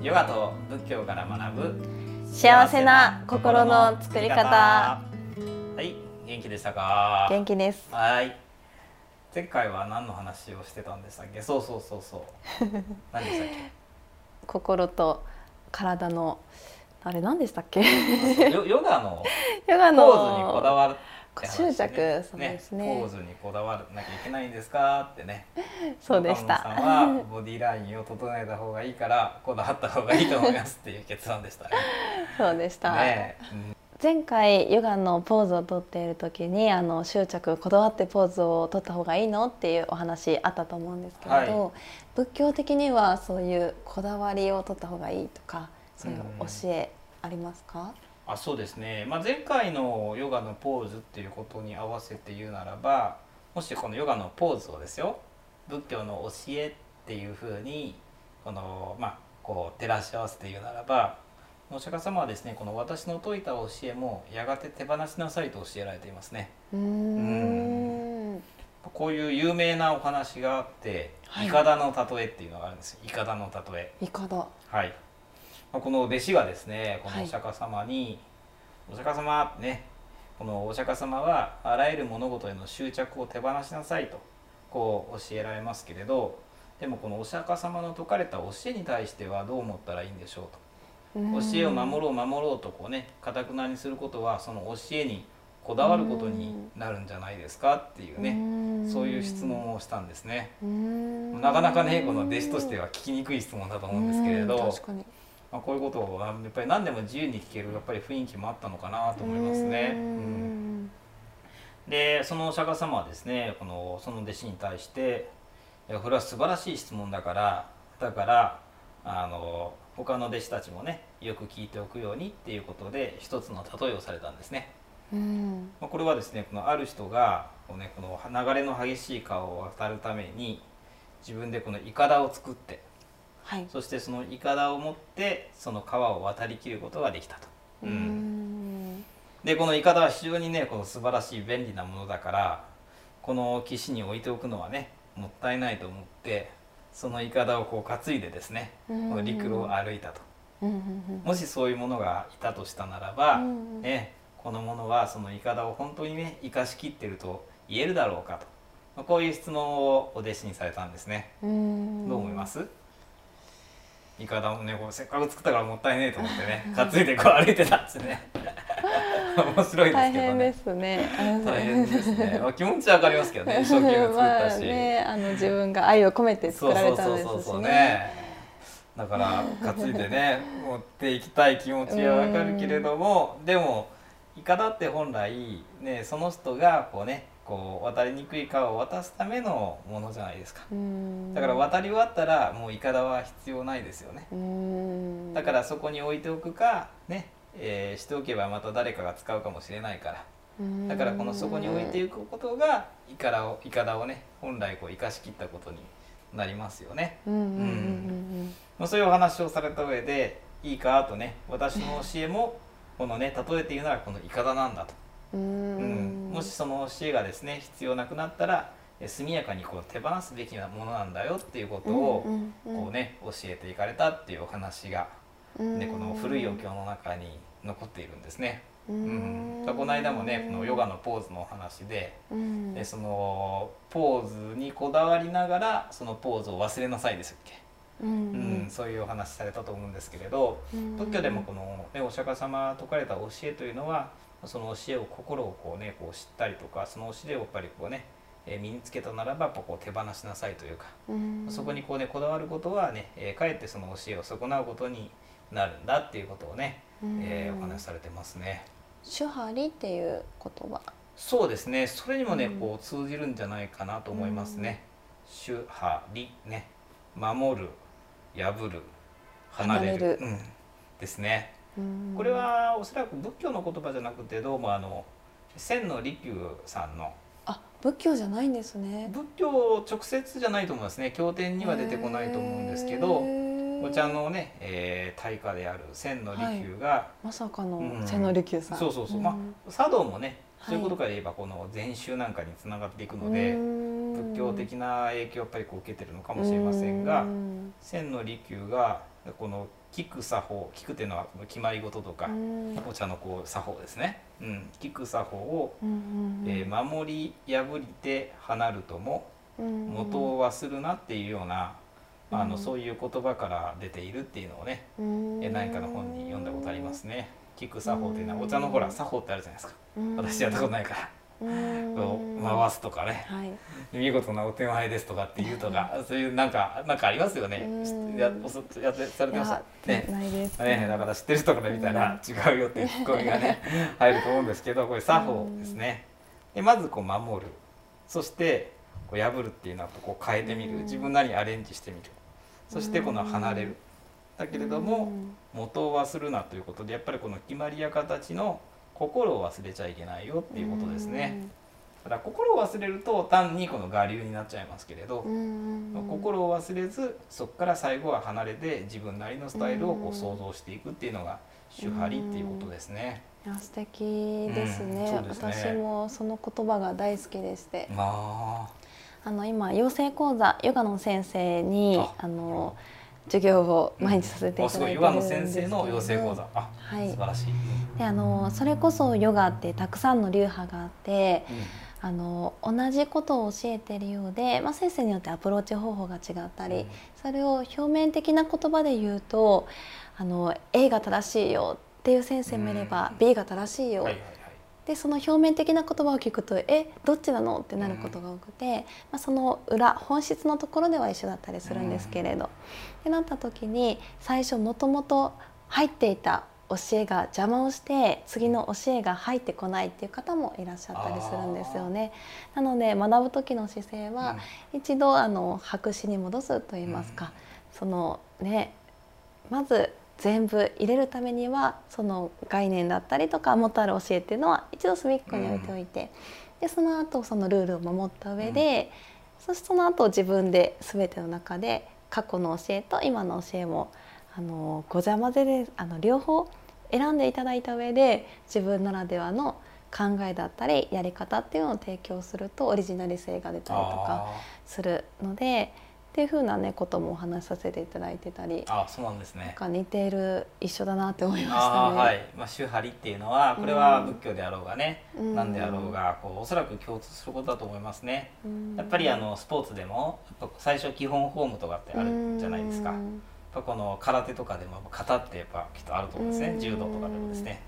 ヨガと仏教から学ぶ幸せな心の作り方。はい元気でしたか？元気です。はい。前回は何の話をしてたんでしたっけ？そうそうそうそう。何でしたっ心と体のあれ何でしたっけ？けヨヨガの ヨガポーズにこだのわる執着そうですね。ポーズにこだわらなきゃいけないんですか？ってね。そうでした。さんはボディラインを整えた方がいいからこだわった方がいいと思いますっていう結論でしたね。そうでした、ね。うん。前回ヨガのポーズをとっている時にあの執着こだわってポーズを取った方がいいのっていうお話あったと思うんですけれど、はい。仏教的にはそういうこだわりを取った方がいいとかそういう教えありますか、あそうですね、まあ、前回のヨガのポーズっていうことに合わせて言うならばもしこのヨガのポーズをですよ仏教の教えっていうふうにこの、まあ、こう照らし合わせて言うならばお釈迦様はですねこの私の説いた教えもやがて手放しなさいと教えられていますね。うーんこういう有名なお話があって「はいいかだの例え」っていうのがあるんですよ。いかだの例え。いかだはい、まあこの弟子がですねこはい。のお釈迦様に「お釈迦様ねこのお釈迦様はあらゆる物事への執着を手放しなさい」とこう教えられますけれどでもこのお釈迦様の説かれた教えに対してはどう思ったらいいんでしょうと。教えを守ろう守ろうとこうねかたくなにすることはその教えにこだわることになるんじゃないですかっていうねねそういう質問をしたんですね。問なかなかねこの弟子としては聞きにくい質問だと思うんですけれど、まあ、こういうことをやっぱり何でも自由に聞けるやっぱり雰囲気もあったのかなと思いますね。うんんでそのお釈迦様はですねこのその弟子に対して「いやこれは素晴らしい質問だからだからあの他の弟子たちもねよく聞いておくように」っていうことで一つの例えをされたんですね。うんまあ、これはですねこのある人がこう、ね、この流れの激しい川を渡るために自分でこのいかだを作ってはい。そしてそのいかだを持ってその川を渡りきることができたと。うーん。でこのいかだは非常にねこの素晴らしい便利なものだからこの岸に置いておくのはねもったいないと思ってそのいかだをこう担いでですねこうん。の陸路を歩いたと。もしそういうものがいたとしたならば、うんね、このものはそのいかだを本当にね生かしきってると言えるだろうかと、まあこういう質問をお弟子にされたんですね。うん。どう思います？いかだもねこうせっかく作ったからもったいねえと思ってね担いでこう歩いてたんですね。面白いです大けどね。変ですね。大変ですね。まあ、気持ちはわかりますけどね。一生懸命作ったし。まあね、あの自分が愛を込めてそう作らそうそうれたんですそうそうしね。ね。だから担いでね 持っていきたい気持ちはわかるけれどもでもイカダって本来ねその人がこうねこう渡りにくい川を渡すためのものじゃないですか。うんだから渡り終わったらもうイカダは必要ないですよね。うんだからそこに置いておくかね、えーしておけばまた誰かが使うかもしれないから。だからこのそこに置いていくことがイカダをイカダをね本来こう生かしきったことになりますよね。そういうお話をされた上でいいかとね私の教えもこのね例えて言うならこのイカダなんだと、うん。もしその教えがですね必要なくなったらえ速やかにこう手放すべきなものなんだよっていうことをこうね教えていかれたっていうお話が、うんね、この古いお経の中に残っているんですね。ううん。ん、この間もねこのヨガのポーズのお話でうん。でそのポーズにこだわりながらそのポーズを忘れなさいですっけ、うん。うん。そういうお話されたと思うんですけれどうん。仏教でもこの、ね、お釈迦様が説かれた教えというのはその教えを心をこう、ね、こう知ったりとかその教えをやっぱりこう、ね、えー身につけたならばやっぱこう手放しなさいというか、うん。そこにこう、ね、こだわることはね、えーかえってその教えを損なうことになるんだっていうことをね、えーお話しされてますね。手張りっていう言葉。そうですね。それにもね、うん。こう通じるんじゃないかなと思いますね。主張りね。守る破る離れる。離れる。うん、ですね。うん。これはおそらく仏教の言葉じゃなくてどうもあの千の利休さんの。あ仏教じゃないんですね。仏教直接じゃないと思いますね。経典には出てこないと思うんですけどお茶のね、えー、大家である千の利休が、まさかのうん。千利休さん、そうそうそう、ん。まあ茶道もねはい。そういうことから言えばこの禅宗なんかにつながっていくので、うん。仏教的な影響をやっぱりこう受けてるのかもしれませんがうん。千の利休がこの聞く作法聞くっていうのはこの決まり事とかうん。お茶のこう作法ですね、うん、聞く作法を、うんうんえー守り破りて離るともうん。元を忘るなっていうような、あのうん。そういう言葉から出ているっていうのをね、うん。えー何かの本に読んだことありますね。聞く作法っていうのはお茶のほら作法ってあるじゃないですか。うん。私やったことないから、回すとかね、はい。見事なお手前ですとかっていうとか、そういうなんかなんかありますよね。うん。ややってされてましたいね。や。ないです。ね、だから知ってる人から見たら違うよっていうツッコミがね 入ると思うんですけどこれ作法ですね。でまずこう守る。そしてこう破るっていうのはこう変えてみる。うん。自分なりにアレンジしてみる。そしてこの離れる。だけれども元を忘るなということでやっぱりこの決まりや形の心を忘れちゃいけないよっていうことですね。ただ心を忘れると単にこの我流になっちゃいますけれどうんうんうん。心を忘れずそこから最後は離れて自分なりのスタイルをこう想像していくっていうのが手張りっていうことですね。素敵ですね,、うんね。私もその言葉が大好きでして。まあ。の今養成講座ヨガの先生にああの授業を毎日させていただいてヨガの先生の養成講座。あ、はい。素晴らしい。であのそれこそヨガってたくさんの流派があってあの同じことを教えているようで、まあ、先生によってアプローチ方法が違ったり、それを表面的な言葉で言うとあの A が正しいよっていう先生もいれば、うん。B が正しいよ、はいはいはい。でその表面的な言葉を聞くと「えどっちなの?」ってなることが多くて、まあ、その裏本質のところでは一緒だったりするんですけれど、ってなった時に最初もともと入っていた教えが邪魔をして次の教えが入ってこないっていう方もいらっしゃったりするんですよね。なので学ぶ時の姿勢は、一度あの白紙に戻すと言いますか、そのねまず全部入れるためにはその概念だったりとか元ある教えっていうのは一度隅っこに置いておいて、でその後そのルールを守った上で、そしてその後自分で全ての中で過去の教えと今の教えもあのごちゃ混ぜであの両方選んでいただいた上で自分ならではの考えだったりやり方っていうのを提供するとオリジナリ性が出たりとかするのでっていうふうなねこともお話しさせていただいてたりあそうなんですねなん。か似ている一緒だなって思いましたね。はい、まあ、宗張りっていうのはこれは仏教であろうがね、うん何であろうがこうおそらく共通することだと思いますね。うんやっぱりあのスポーツでも最初基本フォームとかってあるじゃないですか。やっうんぱこの空手とかでも型ってやっぱきっとあると思うんですね。うん柔道とかでもですね。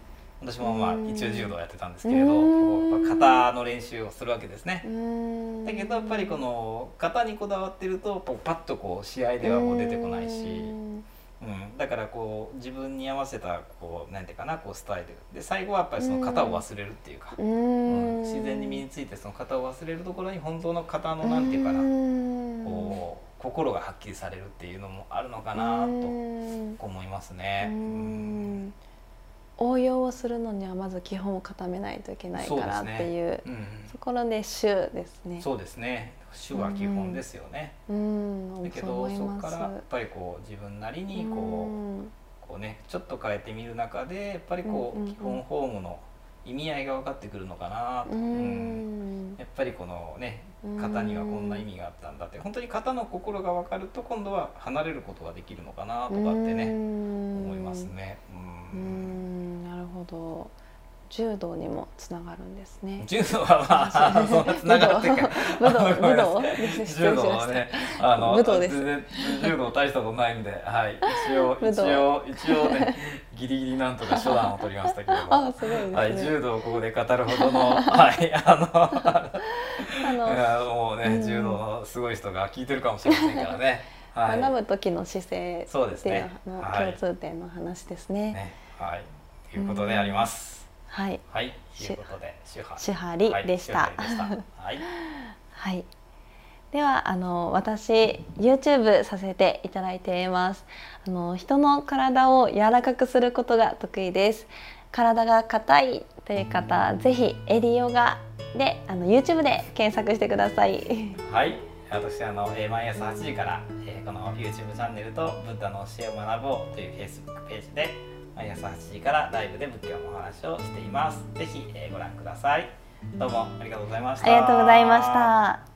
私もまあうん一応柔道やってたんですけれど、型の練習をするわけですね。うん。だけどやっぱりこの型にこだわってるとパッとこう試合ではもう出てこないし、うん。うん、だからこう自分に合わせたこうなんていうかなこうスタイル。で最後はやっぱりその型を忘れるっていうか、ううん。ん自然に身についてその型を忘れるところに本当の型のなんていうかな、うんこう心がはっきりされるっていうのもあるのかなとうん。思いますね。ううんん応用をするのにはまず基本を固めないといけないからっていううんところで「主」ですね。そうですね主は基本ですよね。うん、だけそうどそこ。からやっぱりこう自分なりにこう、うんこうねちょっと変えてみる中でやっぱりこう、うんうんうん基本フォームの意味合いが分かってくるのかな。と、ううん。んやっぱりこのねうん型にはこんな意味があったんだって。本当に型の心が分かると今度は離れることができるのかなとかってね思いますね。ううんん。なるほど柔道にもつながるんですね。柔道はまあそんなつながってるか武道。武道失柔道はねあの武道柔道大したことないんで、はい、一応 一応一応ねギリギリなんとか初段を取りましたけれど あ、すごいですね。はい、柔道をここで語るほどの、はい、ああのの、いやもうね、うん。柔道のすごい人が聞いてるかもしれませんからね。はい、学ぶ時の姿勢っていうそうですね。共通点の話ですね。ね、はい、ということであります。はい、はい、ということで、手法。手張りでした。はりでしたはい、はい。ではあの私 YouTube させていただいています。あの人の体を柔らかくすることが得意です。体が硬いという方、ぜひエリヨガであの YouTube で検索してください。はい、私あの、えー毎朝8時から、えーこの YouTube チャンネルとブッダの教えを学ぼうという Facebook ページで毎朝8時からライブで仏教のお話をしています。ぜひ、えーご覧ください。どうもありがとうございました。ありがとうございました。